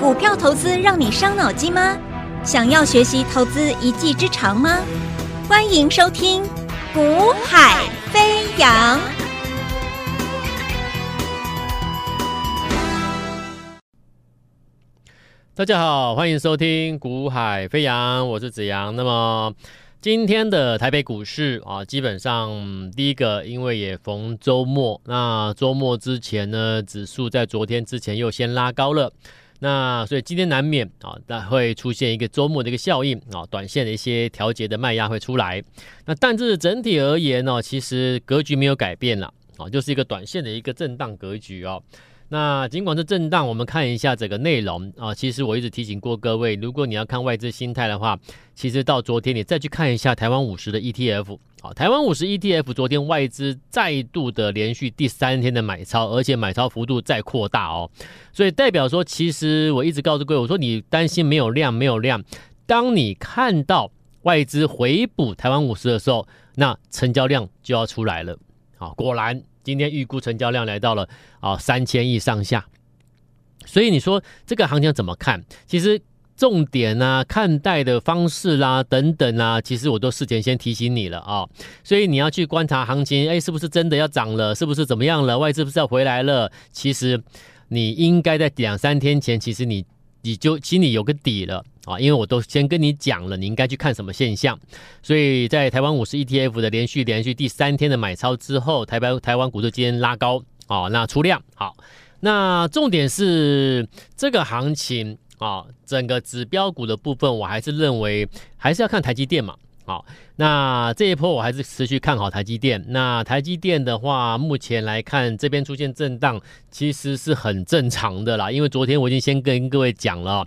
股票投资让你伤脑筋吗？想要学习投资一技之长吗？欢迎收听《股海飞扬》。大家好，欢迎收听《股海飞扬》，我是子阳。那么今天的台北股市啊，基本上第一个，因为也逢周末，那周末之前呢，指数在昨天之前又先拉高了。那所以今天难免啊，那会出现一个周末的一个效应啊，短线的一些调节的卖压会出来。那但是整体而言呢，其实格局没有改变了啊，就是一个短线的一个震荡格局哦。那尽管是震荡，我们看一下整个内容啊。其实我一直提醒过各位，如果你要看外资心态的话，其实到昨天你再去看一下台湾五十的 ETF。好，台湾五十 ETF 昨天外资再度的连续第三天的买超，而且买超幅度再扩大哦，所以代表说，其实我一直告诉各位，我说你担心没有量，没有量。当你看到外资回补台湾五十的时候，那成交量就要出来了。好，果然今天预估成交量来到了啊三千亿上下。所以你说这个行情怎么看？其实。重点啊，看待的方式啦、等等啊，其实我都事前先提醒你了啊、所以你要去观察行情，哎，是不是真的要涨了？是不是怎么样了？外资不是要回来了？其实你应该在两三天前，其实你你就心里有个底了啊，因为我都先跟你讲了，你应该去看什么现象。所以在台湾五十 ETF 的连续连续第三天的买超之后，台湾台湾股市今天拉高啊，那出量好，那重点是这个行情。啊，整个指标股的部分，我还是认为还是要看台积电嘛。好，那这一波我还是持续看好台积电。那台积电的话，目前来看这边出现震荡，其实是很正常的啦。因为昨天我已经先跟各位讲了，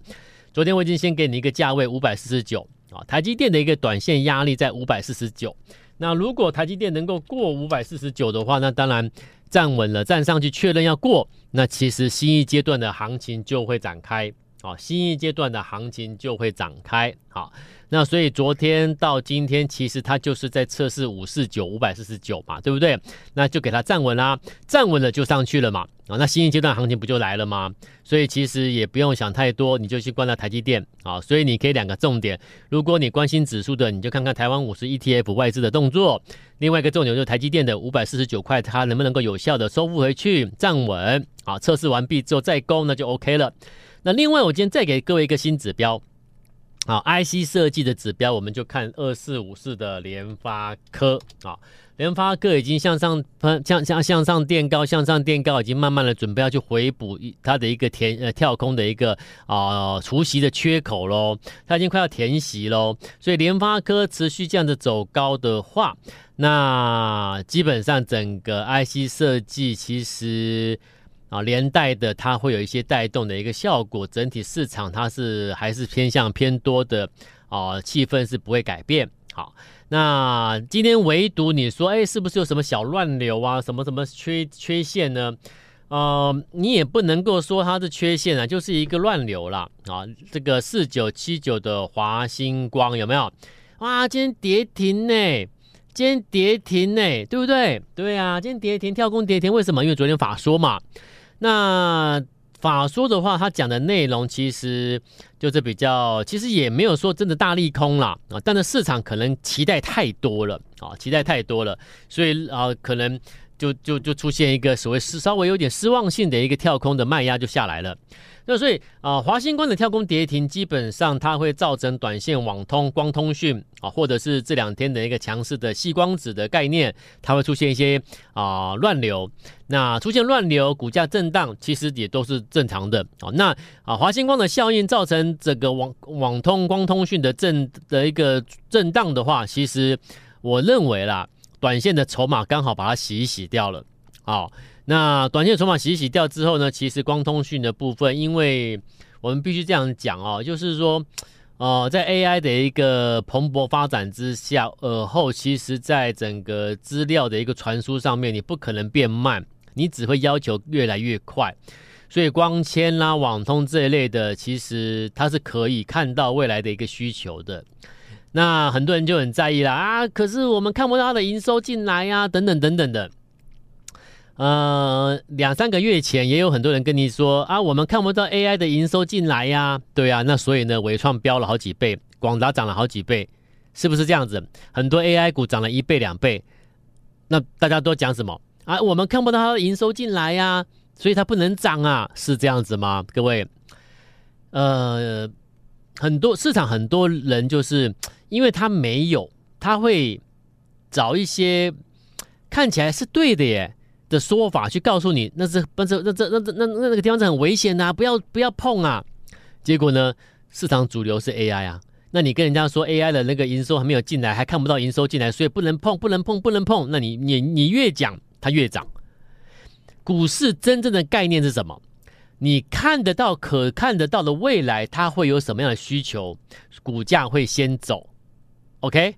昨天我已经先给你一个价位五百四十九啊，台积电的一个短线压力在五百四十九。那如果台积电能够过五百四十九的话，那当然站稳了，站上去确认要过，那其实新一阶段的行情就会展开。好，新一阶段的行情就会展开。好，那所以昨天到今天，其实它就是在测试五四九五百四十九嘛，对不对？那就给它站稳啦，站稳了就上去了嘛。啊，那新一阶段行情不就来了吗？所以其实也不用想太多，你就去观察台积电。啊，所以你可以两个重点，如果你关心指数的，你就看看台湾五十 ETF 外资的动作。另外一个重点就是台积电的五百四十九块，它能不能够有效的收复回去，站稳？啊，测试完毕之后再攻，那就 OK 了。那另外，我今天再给各位一个新指标，啊，IC 设计的指标，我们就看二四五四的联发科。啊，联发科已经向上喷向向向上垫高，向上垫高，已经慢慢的准备要去回补它的一个填呃跳空的一个啊除息的缺口喽，它已经快要填息喽，所以联发科持续这样子走高的话，那基本上整个 IC 设计其实。啊，连带的它会有一些带动的一个效果，整体市场它是还是偏向偏多的啊，气氛是不会改变。好，那今天唯独你说，哎，是不是有什么小乱流啊，什么什么缺缺陷呢？呃，你也不能够说它是缺陷啊，就是一个乱流啦。啊。这个四九七九的华星光有没有？哇，今天跌停呢，今天跌停呢，对不对？对啊，今天跌停跳空跌停，为什么？因为昨天法说嘛。那法说的话，他讲的内容其实就是比较，其实也没有说真的大利空啦啊，但是市场可能期待太多了啊，期待太多了，所以啊，可能就就就出现一个所谓是稍微有点失望性的一个跳空的卖压就下来了。那所以啊，华星光的跳空跌停，基本上它会造成短线网通、光通讯啊，或者是这两天的一个强势的细光子的概念，它会出现一些啊乱流。那出现乱流，股价震荡，其实也都是正常的啊。那啊，华星光的效应造成整个网网通、光通讯的震的一个震荡的话，其实我认为啦，短线的筹码刚好把它洗一洗掉了啊。那短线筹码洗一洗掉之后呢，其实光通讯的部分，因为我们必须这样讲哦，就是说，呃，在 AI 的一个蓬勃发展之下，而后其实在整个资料的一个传输上面，你不可能变慢，你只会要求越来越快。所以光纤啦、网通这一类的，其实它是可以看到未来的一个需求的。那很多人就很在意了啊，可是我们看不到它的营收进来呀、等等等等的。呃，两三个月前也有很多人跟你说啊，我们看不到 AI 的营收进来呀，对啊，那所以呢，纬创飙了好几倍，广达涨了好几倍，是不是这样子？很多 AI 股涨了一倍两倍，那大家都讲什么啊？我们看不到它的营收进来呀，所以它不能涨啊，是这样子吗？各位，呃，很多市场很多人就是因为他没有，他会找一些看起来是对的耶。的说法去告诉你，那是不是那这那那那那个地方是很危险呐、啊，不要不要碰啊！结果呢，市场主流是 AI 啊，那你跟人家说 AI 的那个营收还没有进来，还看不到营收进来，所以不能碰，不能碰，不能碰。那你你你越讲它越涨。股市真正的概念是什么？你看得到、可看得到的未来，它会有什么样的需求，股价会先走。OK。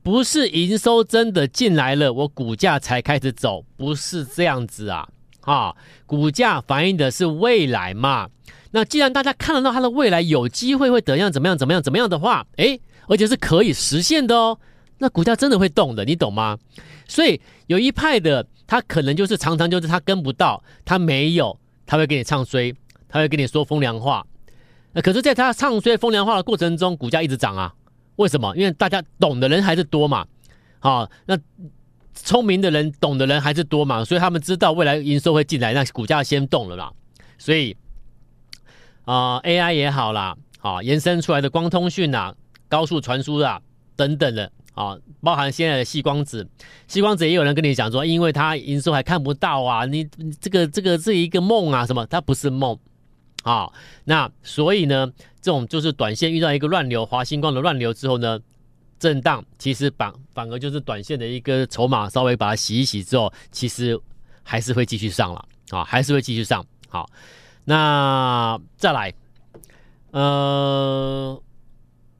不是营收真的进来了，我股价才开始走，不是这样子啊！啊，股价反映的是未来嘛。那既然大家看得到它的未来有机会会怎样怎么样怎么样怎么样的话，诶，而且是可以实现的哦，那股价真的会动的，你懂吗？所以有一派的他可能就是常常就是他跟不到，他没有，他会给你唱衰，他会跟你说风凉话。那可是在他唱衰风凉话的过程中，股价一直涨啊。为什么？因为大家懂的人还是多嘛，好，那聪明的人、懂的人还是多嘛，所以他们知道未来营收会进来，那股价先动了啦。所以啊、，AI 也好啦，啊，延伸出来的光通讯啊、高速传输啊等等的啊，包含现在的细光子，细光子也有人跟你讲说，因为它营收还看不到啊，你这个这个是一个梦啊，什么？它不是梦。啊，那所以呢，这种就是短线遇到一个乱流，华星光的乱流之后呢，震荡其实反反而就是短线的一个筹码，稍微把它洗一洗之后，其实还是会继续上了啊，还是会继续上。好，那再来，呃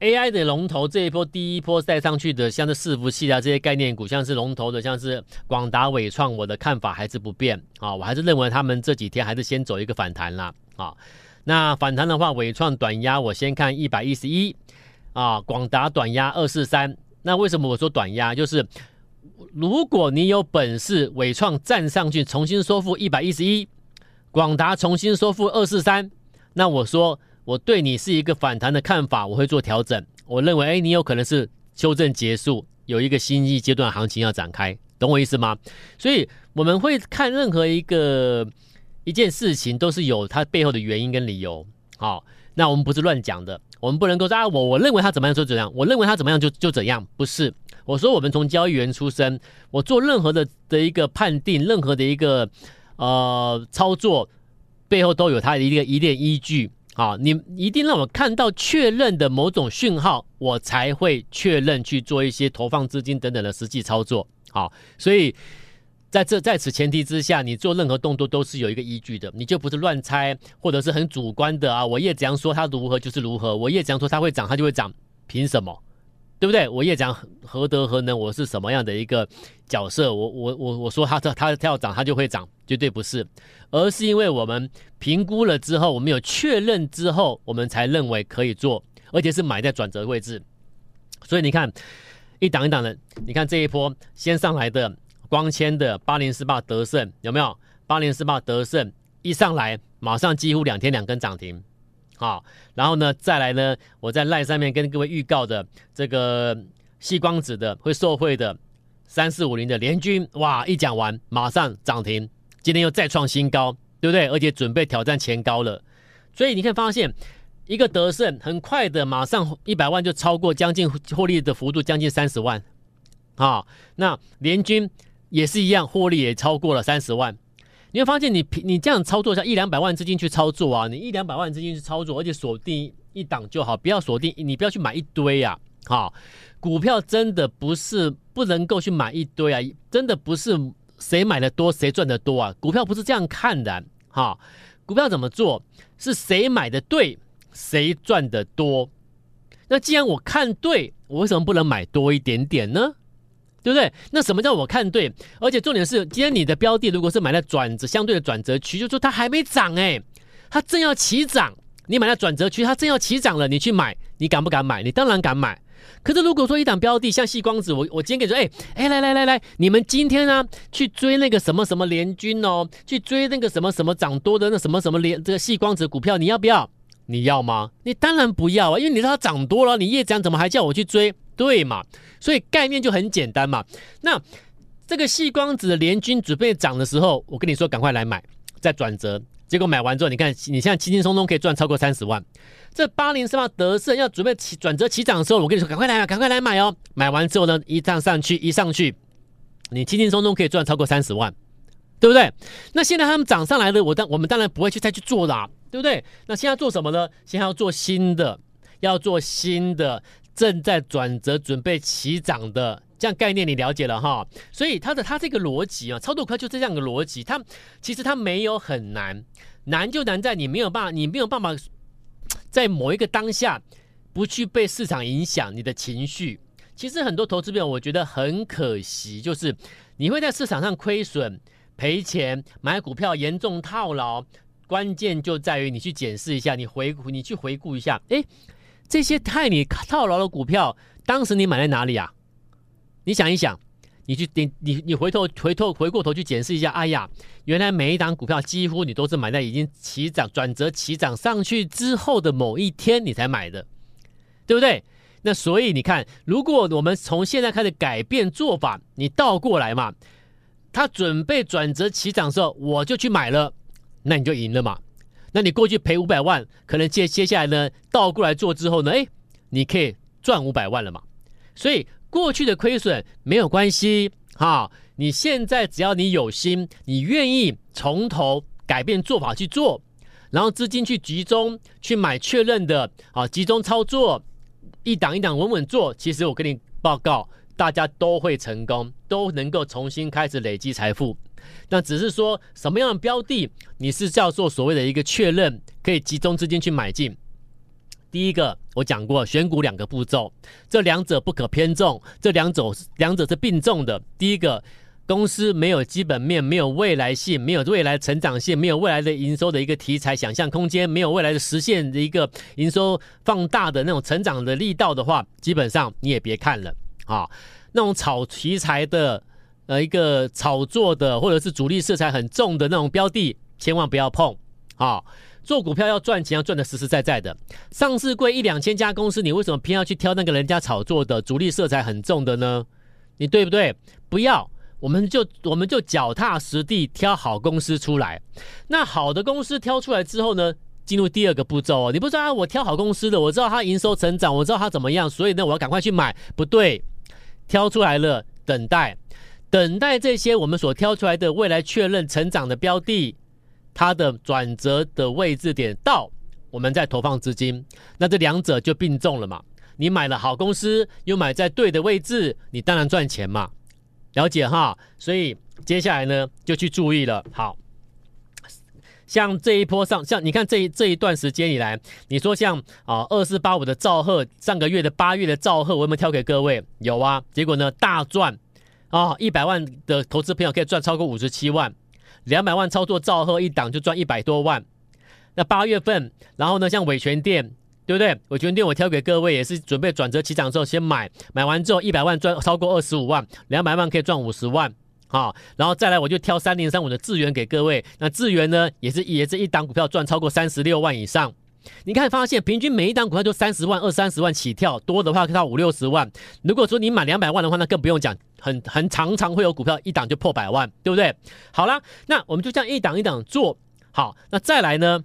，AI 的龙头这一波第一波带上去的，像是伺服器啊这些概念股，像是龙头的，像是广达、伟创，我的看法还是不变啊，我还是认为他们这几天还是先走一个反弹啦。啊，那反弹的话，纬创短压我先看一百一十一啊，广达短压二四三。那为什么我说短压？就是如果你有本事，纬创站上去重新收复一百一十一，广达重新收复二四三，那我说我对你是一个反弹的看法，我会做调整。我认为，哎，你有可能是修正结束，有一个新一阶段行情要展开，懂我意思吗？所以我们会看任何一个。一件事情都是有它背后的原因跟理由，好，那我们不是乱讲的，我们不能够说啊，我我认为他怎么样就怎样，我认为他怎么样就就怎样，不是。我说我们从交易员出身，我做任何的的一个判定，任何的一个呃操作背后都有它的一个一定依据，好，你一定让我看到确认的某种讯号，我才会确认去做一些投放资金等等的实际操作，好，所以。在这在此前提之下，你做任何动作都是有一个依据的，你就不是乱猜，或者是很主观的啊。我叶子阳说它如何就是如何，我叶子阳说它会涨，它就会涨，凭什么？对不对？我叶子阳何德何能？我是什么样的一个角色？我我我我说它它它要涨，它就会涨，绝对不是，而是因为我们评估了之后，我们有确认之后，我们才认为可以做，而且是买在转折位置。所以你看，一档一档的，你看这一波先上来的。光纤的八零四八德胜有没有？八零四八德胜一上来，马上几乎两天两根涨停，好，然后呢，再来呢，我在赖上面跟各位预告的这个细光子的会受惠的三四五零的联军，哇，一讲完马上涨停，今天又再创新高，对不对？而且准备挑战前高了，所以你可以发现，一个德胜很快的，马上一百万就超过将近获利的幅度将近三十万，好，那联军。也是一样，获利也超过了三十万。你会发现你，你这样操作一下，一两百万资金去操作啊，你一两百万资金去操作，而且锁定一档就好，不要锁定，你不要去买一堆啊。好，股票真的不是不能够去买一堆啊，真的不是谁买的多谁赚的多啊。股票不是这样看的。哈，股票怎么做？是谁买的对，谁赚的多。那既然我看对，我为什么不能买多一点点呢？对不对？那什么叫我看对？而且重点是，今天你的标的如果是买在转折相对的转折区，就说它还没涨哎，它正要起涨，你买在转折区，它正要起涨了，你去买，你敢不敢买？你当然敢买。可是如果说一档标的像细光子，我我今天给你说，哎哎来来来来，你们今天呢去追那个什么什么联军哦，去追那个什么什么涨多的那什么什么联这个细光子股票，你要不要？你要吗？你当然不要啊，因为你知道它涨多了，你越涨怎么还叫我去追？对嘛？所以概念就很简单嘛。那这个细光子的联军准备涨的时候，我跟你说赶快来买，再转折。结果买完之后，你看你现在轻轻松松可以赚超过三十万。这八零四八德胜要准备起转折起涨的时候，我跟你说赶快来买，赶快来买哦！买完之后呢，一涨上去，一上去，你轻轻松松可以赚超过三十万，对不对？那现在他们涨上来了，我当我们当然不会去再去做啦、对不对？那现在做什么呢？现在要做新的，要做新的，正在转折准备起涨的。这样概念你了解了哈，所以它的它这个逻辑啊，操作股票就这样的逻辑，它其实它没有很难，难就难在你没有办法，你没有办法 在某一个当下不去被市场影响你的情绪。其实很多投资朋友我觉得很可惜，就是你会在市场上亏损赔钱，买股票严重套牢，关键就在于你去检视一下，你回顾你去回顾一下，诶，这些害你套牢的股票，当时你买在哪里啊？你想一想，你去你你你回头回头回过头去检视一下，哎呀，原来每一档股票几乎你都是买在已经起涨转折起涨上去之后的某一天你才买的，对不对？那所以你看，如果我们从现在开始改变做法，你倒过来嘛，他准备转折起涨的时候，我就去买了，那你就赢了嘛。那你过去赔五百万，可能接接下来呢倒过来做之后呢，哎，你可以赚五百万了嘛。所以。过去的亏损没有关系，哈，你现在只要你有心，你愿意从头改变做法去做，然后资金去集中去买确认的，啊，集中操作，一档一档稳稳做，其实我跟你报告，大家都会成功，都能够重新开始累积财富。那只是说什么样的标的，你是叫做所谓的一个确认，可以集中资金去买进。第一个我讲过，选股两个步骤，这两者不可偏重，这两者两者是并重的。第一个，公司没有基本面，没有未来性，没有未来成长性，没有未来的营收的一个题材想象空间，没有未来的实现的一个营收放大的那种成长的力道的话，基本上你也别看了啊。那种炒题材的，呃，一个炒作的，或者是主力色彩很重的那种标的，千万不要碰啊。做股票要赚钱，要赚得实实在在的。上市贵一两千家公司，你为什么偏要去挑那个人家炒作的主力色彩很重的呢？你对不对？不要，我们就我们就脚踏实地挑好公司出来。那好的公司挑出来之后呢，进入第二个步骤哦。你不知道啊，我挑好公司的，我知道它营收成长，我知道它怎么样，所以呢，我要赶快去买。不对，挑出来了，等待，等待这些我们所挑出来的未来确认成长的标的。它的转折的位置点到，我们再投放资金，那这两者就并重了嘛。你买了好公司，又买在对的位置，你当然赚钱嘛。了解哈，所以接下来呢，就去注意了。好，像这一波上，像你看这一这一段时间以来，你说像啊二四八五的兆赫，上个月的八月的兆赫，我有没有挑给各位？有啊，结果呢大赚啊，一百万的投资朋友可以赚超过五十七万。两百万操作兆赫一档就赚一百多万，那八月份，然后呢，像伟诠电，对不对？伟诠电我挑给各位也是准备转折起涨之后先买，买完之后一百万赚超过二十五万，两百万可以赚五十万，好，然后再来我就挑三零三五的智源给各位，那智源呢也是也是一档股票赚超过三十六万以上。你看，发现平均每一档股票就三十万、二三十万起跳，多的话可以到五六十万。如果说你买两百万的话，那更不用讲，很很常常会有股票一档就破百万，对不对？好了，那我们就这样一档一档做好。那再来呢？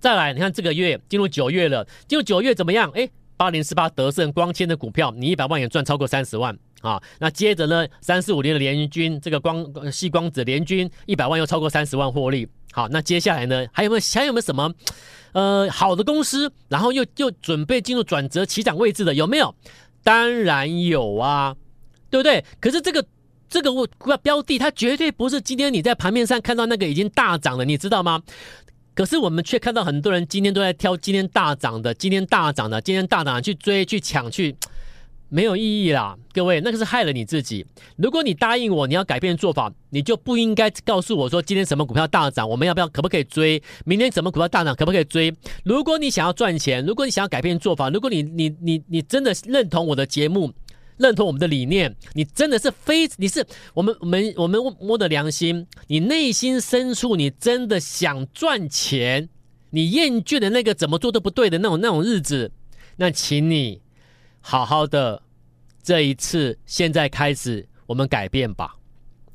再来，你看这个月进入九月了，进入九月怎么样？哎，八零四八德胜光纤的股票，你一百万也赚超过三十万啊。那接着呢，三四五零的联军，这个光矽光子联军一百万又超过三十万获利。好，那接下来呢，还有没有还有没有什么？呃，好的公司，然后又又准备进入转折起涨位置的有没有？当然有啊，对不对？可是这个这个股票标的，它绝对不是今天你在盘面上看到那个已经大涨了，你知道吗？可是我们却看到很多人今天都在挑今天大涨的，今天大涨的，今天大涨去追去抢去，没有意义啦，各位，那个是害了你自己。如果你答应我，你要改变做法，你就不应该告诉我说今天什么股票大涨，我们要不要可不可以追？明天什么股票大涨，可不可以追？如果你想要赚钱，如果你想要改变做法，如果你你你你真的认同我的节目，认同我们的理念，你真的是非你是我们我们我们摸的良心，你内心深处你真的想赚钱，你厌倦的那个怎么做都不对的那种那种日子，那请你好好的。这一次，现在开始，我们改变吧，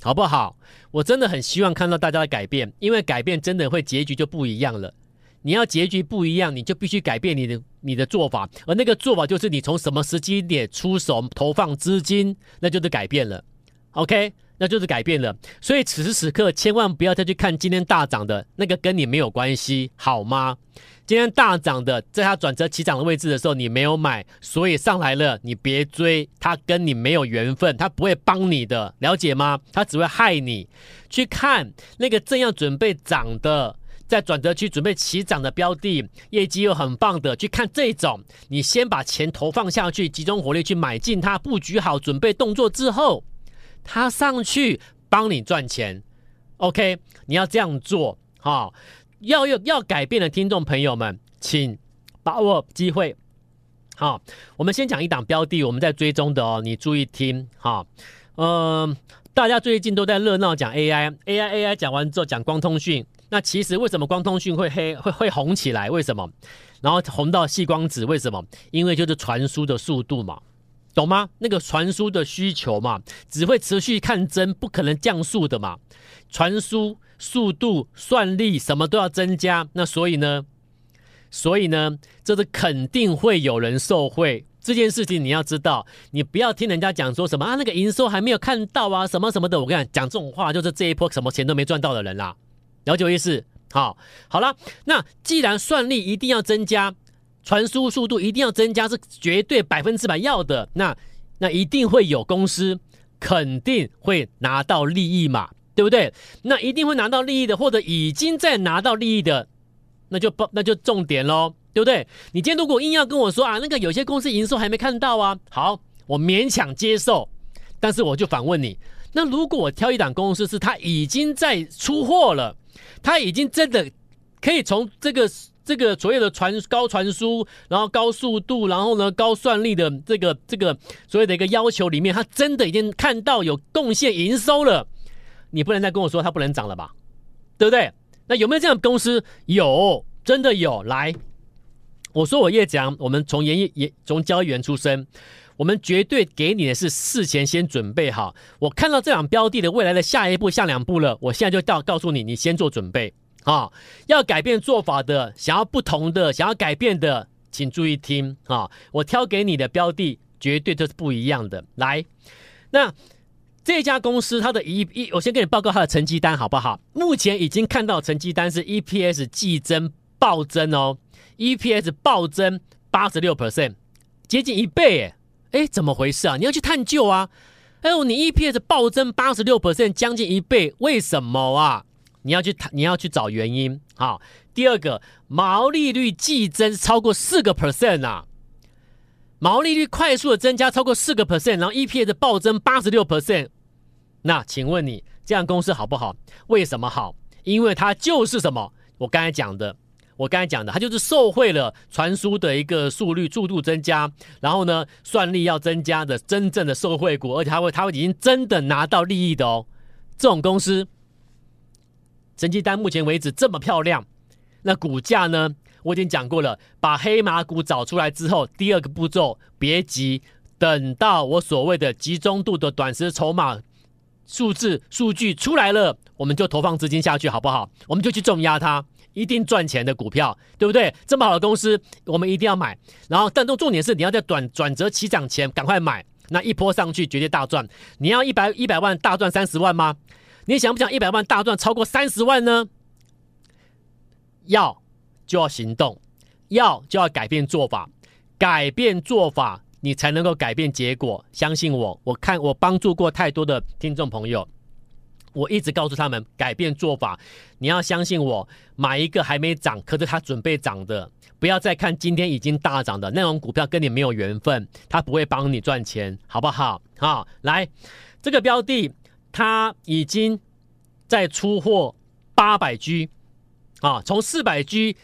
好不好？我真的很希望看到大家的改变，因为改变真的会结局就不一样了。你要结局不一样，你就必须改变你的你的做法，而那个做法就是你从什么时机点出手投放资金，那就是改变了。OK，那就是改变了。所以此时此刻，千万不要再去看今天大涨的那个，跟你没有关系，好吗？今天大涨的，在它转折起涨的位置的时候，你没有买，所以上来了，你别追，它跟你没有缘分，它不会帮你的，了解吗？它只会害你。去看那个正要准备涨的，在转折区准备起涨的标的，业绩又很棒的，去看这种，你先把钱投放下去，集中火力去买进它，布局好，准备动作之后，它上去帮你赚钱。OK，你要这样做，哈。要要要改变的听众朋友们，请把握机会。好，我们先讲一档标的，我们在追踪的哦，你注意听。哈，嗯，大家最近都在热闹讲 AI，AI，AI 讲完之后讲光通讯。那其实为什么光通讯会黑会会红起来？为什么？然后红到细光子？为什么？因为就是传输的速度嘛，懂吗？那个传输的需求嘛，只会持续看增，不可能降速的嘛，传输。速度、算力什么都要增加，那所以呢，所以呢，这是肯定会有人受贿。这件事情你要知道，你不要听人家讲说什么啊，那个营收还没有看到啊，什么什么的。我跟你讲，讲这种话就是这一波什么钱都没赚到的人啦。了解我意思？好，好了，那既然算力一定要增加，传输速度一定要增加，是绝对百分之百要的。那那一定会有公司肯定会拿到利益嘛。对不对？那一定会拿到利益的，或者已经在拿到利益的，那就不那就重点喽，对不对？你今天如果硬要跟我说啊，那个有些公司营收还没看到啊，好，我勉强接受。但是我就反问你，那如果我挑一档公司是它已经在出货了，它已经真的可以从这个这个所谓的传高传输，然后高速度，然后呢高算力的这个这个所谓的一个要求里面，它真的已经看到有贡献营收了。你不能再跟我说它不能涨了吧，对不对？那有没有这样的公司？有，真的有。来，我说我叶讲，我们从研业研从交易员出身，我们绝对给你的是事前先准备好。我看到这两标的的未来的下一步、下两步了，我现在就告告诉你，你先做准备啊！要改变做法的，想要不同的，想要改变的，请注意听啊！我挑给你的标的绝对都是不一样的。来，那。这家公司它的一一，我先给你报告它的成绩单好不好？目前已经看到成绩单是 EPS 季增暴增哦，EPS 暴增八十六 percent，接近一倍诶，诶，怎么回事啊？你要去探究啊！哎呦，你 EPS 暴增八十六 percent，将近一倍，为什么啊？你要去谈，你要去找原因。好，第二个毛利率季增超过四个 percent 啊。毛利率快速的增加超过四个 percent，然后 EPS 暴增八十六 percent。那请问你这样公司好不好？为什么好？因为它就是什么？我刚才讲的，我刚才讲的，它就是受惠了传输的一个速率、速度增加，然后呢，算力要增加的真正的受惠股，而且它会，它会已经真的拿到利益的哦。这种公司成绩单目前为止这么漂亮，那股价呢？我已经讲过了，把黑马股找出来之后，第二个步骤别急，等到我所谓的集中度的短时筹码。数字数据出来了，我们就投放资金下去，好不好？我们就去重压它，一定赚钱的股票，对不对？这么好的公司，我们一定要买。然后，但重重点是，你要在转转折起涨前赶快买，那一波上去绝对大赚。你要一百一百万大赚三十万吗？你想不想一百万大赚超过三十万呢？要就要行动，要就要改变做法，改变做法。你才能够改变结果，相信我。我看我帮助过太多的听众朋友，我一直告诉他们改变做法，你要相信我，买一个还没涨，可是它准备涨的，不要再看今天已经大涨的那种股票，跟你没有缘分，它不会帮你赚钱，好不好？好，来，这个标的它已经在出货八百 G，啊，从四百 G。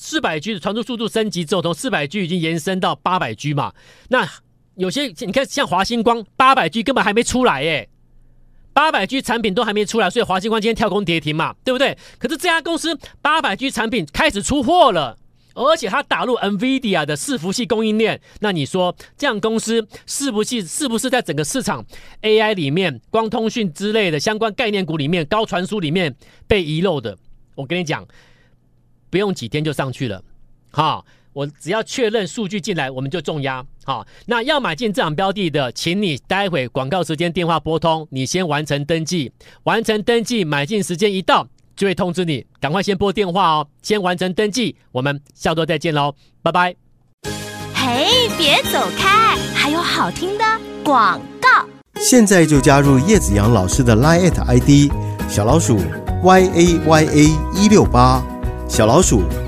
四百 G 的传输速度升级之后，从四百 G 已经延伸到八百 G 嘛？那有些你看，像华星光八百 G 根本还没出来耶，八百 G 产品都还没出来，所以华星光今天跳空跌停嘛，对不对？可是这家公司八百 G 产品开始出货了，而且它打入 NVIDIA 的伺服器供应链，那你说这样公司是不是是不是在整个市场 AI 里面、光通讯之类的相关概念股里面、高传输里面被遗漏的？我跟你讲。不用几天就上去了，好，我只要确认数据进来，我们就重压。好，那要买进这档标的的，请你待会广告时间电话拨通，你先完成登记，完成登记，买进时间一到就会通知你，赶快先拨电话哦，先完成登记，我们下周再见喽，拜拜。嘿，别走开，还有好听的广告。现在就加入叶子阳老师的 Line ID 小老鼠 y a y a 一六八。小老鼠